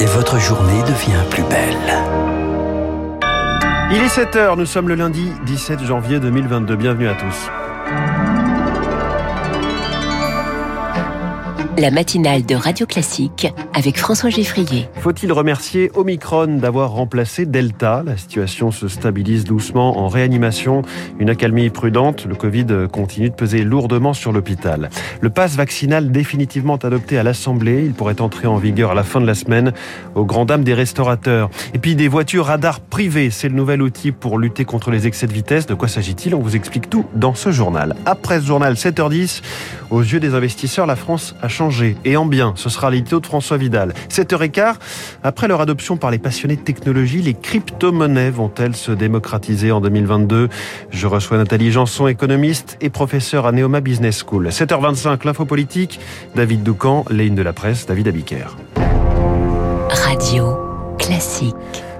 Et votre journée devient plus belle. Il est 7h, nous sommes le lundi 17 janvier 2022. Bienvenue à tous. La matinale de Radio Classique avec François Geffrier. Faut-il remercier Omicron d'avoir remplacé Delta? La situation se stabilise doucement en réanimation. Une accalmie prudente. Le Covid continue de peser lourdement sur l'hôpital. Le pass vaccinal définitivement adopté à l'Assemblée. Il pourrait entrer en vigueur à la fin de la semaine aux grand dames des restaurateurs. Et puis des voitures radars privées. C'est le nouvel outil pour lutter contre les excès de vitesse. De quoi s'agit-il? On vous explique tout dans ce journal. Après ce journal, 7h10, aux yeux des investisseurs, la France a changé et en bien. Ce sera l'édito de François Vidal. 7h15, après leur adoption par les passionnés de technologie, les crypto-monnaies vont-elles se démocratiser en 2022 Je reçois Nathalie Janson, économiste et professeure à Neoma Business School. 7h25, l'info politique, David Doucan, ligne de la presse, David Abiker. Radio classique.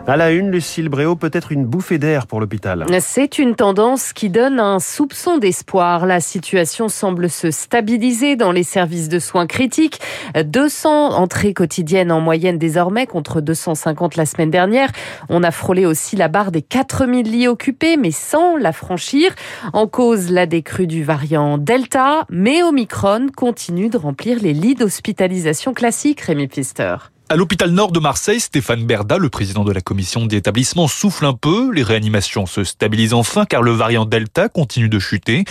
À la une, Lucille Bréau, peut-être une bouffée d'air pour l'hôpital. C'est une tendance qui donne un soupçon d'espoir. La situation semble se stabiliser dans les services de soins critiques. 200 entrées quotidiennes en moyenne désormais contre 250 la semaine dernière. On a frôlé aussi la barre des 4000 lits occupés, mais sans la franchir. En cause, la décrue du variant Delta, mais Omicron continue de remplir les lits d'hospitalisation classiques, Rémi Pfister. À l'hôpital nord de Marseille, Stéphane Berda, le président de la commission d'établissement, souffle un peu. Les réanimations se stabilisent enfin car le variant Delta continue de chuter.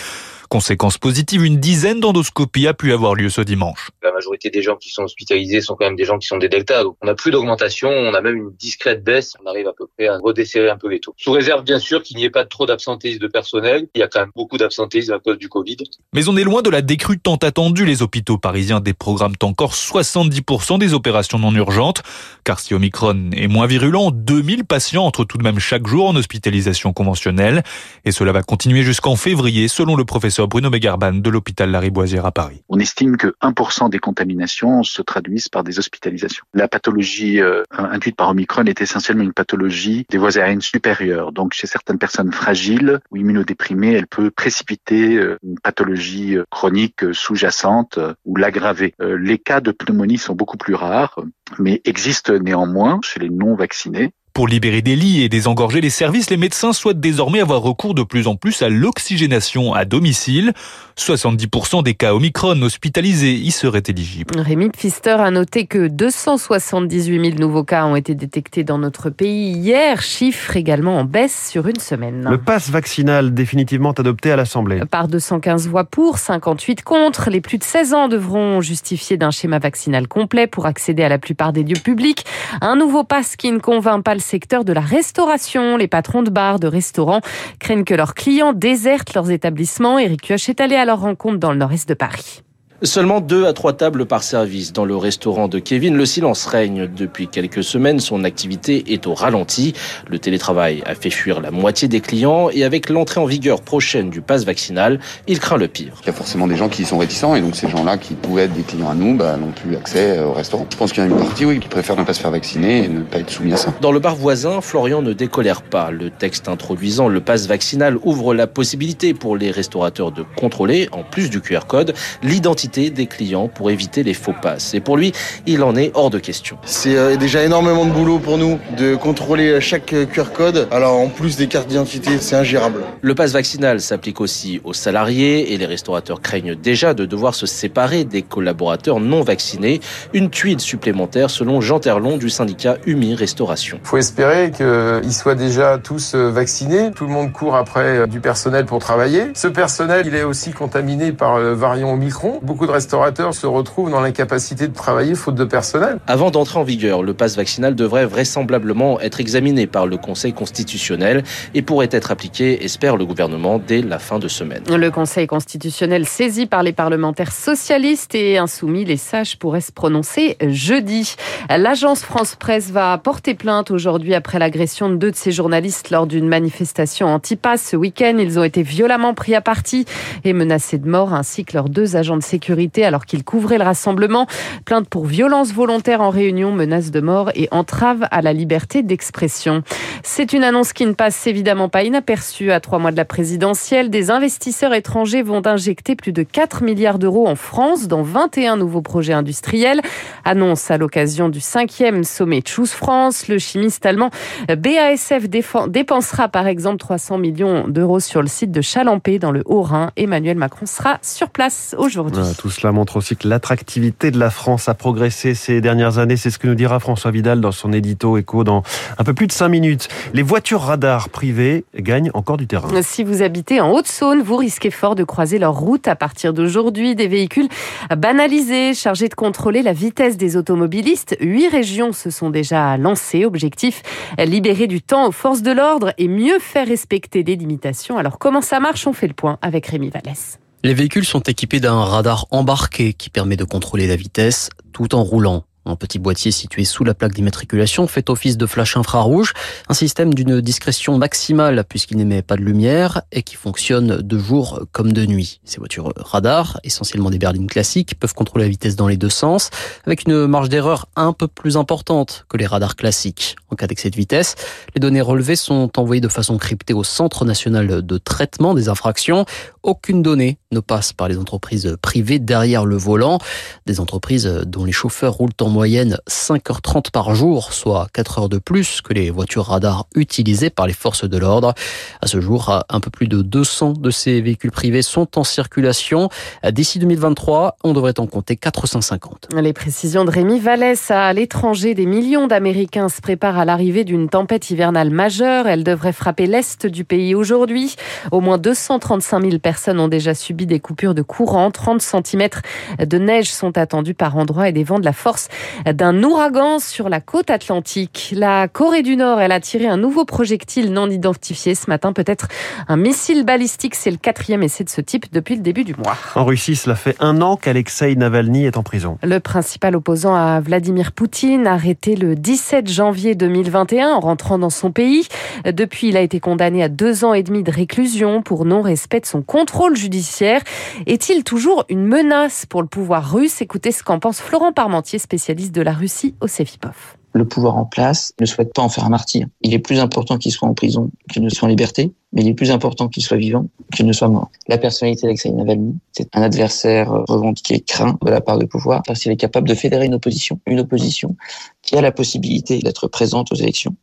Conséquence positive, une dizaine d'endoscopies a pu avoir lieu ce dimanche. La majorité des gens qui sont hospitalisés sont quand même des gens qui sont des deltas. Donc on n'a plus d'augmentation, on a même une discrète baisse. On arrive à peu près à redesserrer un peu les taux. Sous réserve bien sûr qu'il n'y ait pas trop d'absentéisme de personnel. Il y a quand même beaucoup d'absentéisme à cause du Covid. Mais on est loin de la décrue tant attendue. Les hôpitaux parisiens déprogramment encore 70% des opérations non urgentes. Car si Omicron est moins virulent, 2000 patients entrent tout de même chaque jour en hospitalisation conventionnelle. Et cela va continuer jusqu'en février selon le professeur Bruno Megarban de l'hôpital Lariboisière à Paris. On estime que 1% des contaminations se traduisent par des hospitalisations. La pathologie euh, induite par Omicron est essentiellement une pathologie des voies aériennes supérieures. Donc chez certaines personnes fragiles ou immunodéprimées, elle peut précipiter euh, une pathologie euh, chronique sous-jacente ou l'aggraver. Les cas de pneumonie sont beaucoup plus rares, mais existent néanmoins chez les non vaccinés. Pour libérer des lits et désengorger les services, les médecins souhaitent désormais avoir recours de plus en plus à l'oxygénation à domicile. 70% des cas Omicron hospitalisés y seraient éligibles. Rémi Pfister a noté que 278 000 nouveaux cas ont été détectés dans notre pays hier, chiffre également en baisse sur une semaine. Le pass vaccinal définitivement adopté à l'Assemblée. Par 215 voix pour, 58 contre, les plus de 16 ans devront justifier d'un schéma vaccinal complet pour accéder à la plupart des lieux publics. Un nouveau pass qui ne convainc pas le secteur de la restauration. Les patrons de bars, de restaurants craignent que leurs clients désertent leurs établissements. Eric Kioch est allé à leur rencontre dans le nord-est de Paris. Seulement deux à trois tables par service. Dans le restaurant de Kevin, le silence règne. Depuis quelques semaines, son activité est au ralenti. Le télétravail a fait fuir la moitié des clients et avec l'entrée en vigueur prochaine du pass vaccinal, il craint le pire. Il y a forcément des gens qui sont réticents et donc ces gens-là qui pouvaient être des clients à nous bah, n'ont plus accès au restaurant. Je pense qu'il y a une partie oui, qui préfère ne pas se faire vacciner et ne pas être soumis à ça. Dans le bar voisin, Florian ne décolère pas. Le texte introduisant le pass vaccinal ouvre la possibilité pour les restaurateurs de contrôler, en plus du QR code, l'identité des clients pour éviter les faux passes. Et pour lui, il en est hors de question. C'est euh, déjà énormément de boulot pour nous de contrôler chaque euh, QR code. Alors en plus des cartes d'identité, c'est ingérable. Le pass vaccinal s'applique aussi aux salariés et les restaurateurs craignent déjà de devoir se séparer des collaborateurs non vaccinés. Une tuile supplémentaire selon Jean Terlon du syndicat UMI Restauration. Il faut espérer qu'ils soient déjà tous euh, vaccinés. Tout le monde court après du personnel pour travailler. Ce personnel, il est aussi contaminé par le variant Omicron. Beaucoup de restaurateurs se retrouvent dans l'incapacité de travailler faute de personnel. Avant d'entrer en vigueur, le pass vaccinal devrait vraisemblablement être examiné par le Conseil constitutionnel et pourrait être appliqué, espère le gouvernement, dès la fin de semaine. Le Conseil constitutionnel saisi par les parlementaires socialistes et insoumis, les sages pourraient se prononcer jeudi. L'agence France Presse va porter plainte aujourd'hui après l'agression de deux de ses journalistes lors d'une manifestation anti-pass ce week-end. Ils ont été violemment pris à partie et menacés de mort ainsi que leurs deux agents de sécurité alors qu'il couvrait le rassemblement. Plainte pour violence volontaire en réunion, menace de mort et entrave à la liberté d'expression. C'est une annonce qui ne passe évidemment pas inaperçue à trois mois de la présidentielle. Des investisseurs étrangers vont injecter plus de 4 milliards d'euros en France dans 21 nouveaux projets industriels. Annonce à l'occasion du cinquième sommet Choose France. Le chimiste allemand BASF dépensera par exemple 300 millions d'euros sur le site de Chalampé dans le Haut-Rhin. Emmanuel Macron sera sur place aujourd'hui. Tout cela montre aussi que l'attractivité de la France a progressé ces dernières années. C'est ce que nous dira François Vidal dans son édito écho dans un peu plus de 5 minutes. Les voitures radars privées gagnent encore du terrain. Si vous habitez en Haute-Saône, vous risquez fort de croiser leur route à partir d'aujourd'hui. Des véhicules banalisés, chargés de contrôler la vitesse des automobilistes. Huit régions se sont déjà lancées. Objectif, libérer du temps aux forces de l'ordre et mieux faire respecter les limitations. Alors comment ça marche? On fait le point avec Rémi Vallès. Les véhicules sont équipés d'un radar embarqué qui permet de contrôler la vitesse tout en roulant. Un petit boîtier situé sous la plaque d'immatriculation fait office de flash infrarouge, un système d'une discrétion maximale puisqu'il n'émet pas de lumière et qui fonctionne de jour comme de nuit. Ces voitures radar, essentiellement des berlines classiques, peuvent contrôler la vitesse dans les deux sens avec une marge d'erreur un peu plus importante que les radars classiques. En cas d'excès de vitesse, les données relevées sont envoyées de façon cryptée au Centre national de traitement des infractions. Aucune donnée ne passe par les entreprises privées derrière le volant, des entreprises dont les chauffeurs roulent en moyenne 5h30 par jour, soit 4 heures de plus que les voitures radars utilisées par les forces de l'ordre. À ce jour, un peu plus de 200 de ces véhicules privés sont en circulation. D'ici 2023, on devrait en compter 450. Les précisions de Rémi Vallès à l'étranger, des millions d'Américains se préparent à l'arrivée d'une tempête hivernale majeure. Elle devrait frapper l'est du pays aujourd'hui. Au moins 235 000 personnes ont déjà subi des coupures de courant. 30 cm de neige sont attendus par endroits et des vents de la force d'un ouragan sur la côte atlantique. La Corée du Nord, elle a tiré un nouveau projectile non identifié ce matin, peut-être un missile balistique. C'est le quatrième essai de ce type depuis le début du mois. En Russie, cela fait un an qu'Alexei Navalny est en prison. Le principal opposant à Vladimir Poutine, arrêté le 17 janvier 2021 en rentrant dans son pays. Depuis, il a été condamné à deux ans et demi de réclusion pour non-respect de son contrôle judiciaire. Est-il toujours une menace pour le pouvoir russe? Écoutez ce qu'en pense Florent Parmentier, spécialiste de la Russie. Le pouvoir en place ne souhaite pas en faire un martyr. Il est plus important qu'il soit en prison qu'il ne soit en liberté, mais il est plus important qu'il soit vivant qu'il ne soit mort. La personnalité d'Alexei Navalny, c'est un adversaire revendiqué, craint de la part du pouvoir, parce qu'il est capable de fédérer une opposition, une opposition qui a la possibilité d'être présente aux élections,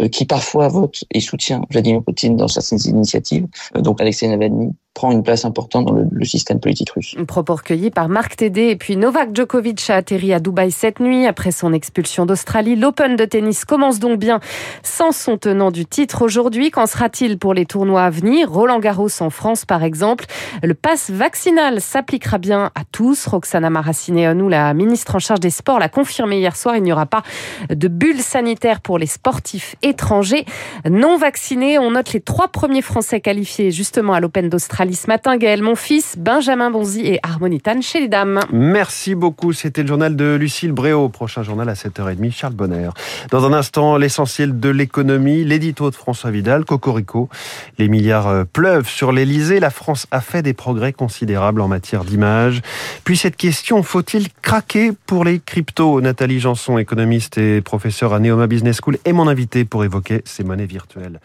euh, qui parfois vote et soutient Vladimir Poutine dans certaines initiatives. Euh, donc Alexei Navalny prend une place importante dans le, système politique russe. Un propos recueilli par Marc Tédé. Et puis Novak Djokovic a atterri à Dubaï cette nuit après son expulsion d'Australie. L'Open de tennis commence donc bien sans son tenant du titre aujourd'hui. Qu'en sera-t-il pour les tournois à venir Roland Garros en France, par exemple. Le pass vaccinal s'appliquera bien à tous. Roxana Maracineanu, la ministre en charge des sports, l'a confirmé hier soir. Il n'y aura pas de bulle sanitaire pour les sportifs étrangers non vaccinés. On note les trois premiers Français qualifiés justement à l'Open d'Australie ce matin. Gaël Monfils, Benjamin Bonzi et Harmonitane chez les dames. Merci beaucoup. C'était le journal de Lucille Bréau. Prochain journal à 7h30. Charles Bonner. Dans un instant, l'essentiel de l'économie, l'édito de François Vidal, Cocorico. Les milliards euh, pleuvent sur l'Elysée. La France a fait des progrès considérables en matière d'image. Puis cette question, faut-il craquer pour les cryptos? Nathalie Janson, économiste et professeure à Neoma Business School, est mon invité pour évoquer ces monnaies virtuelles.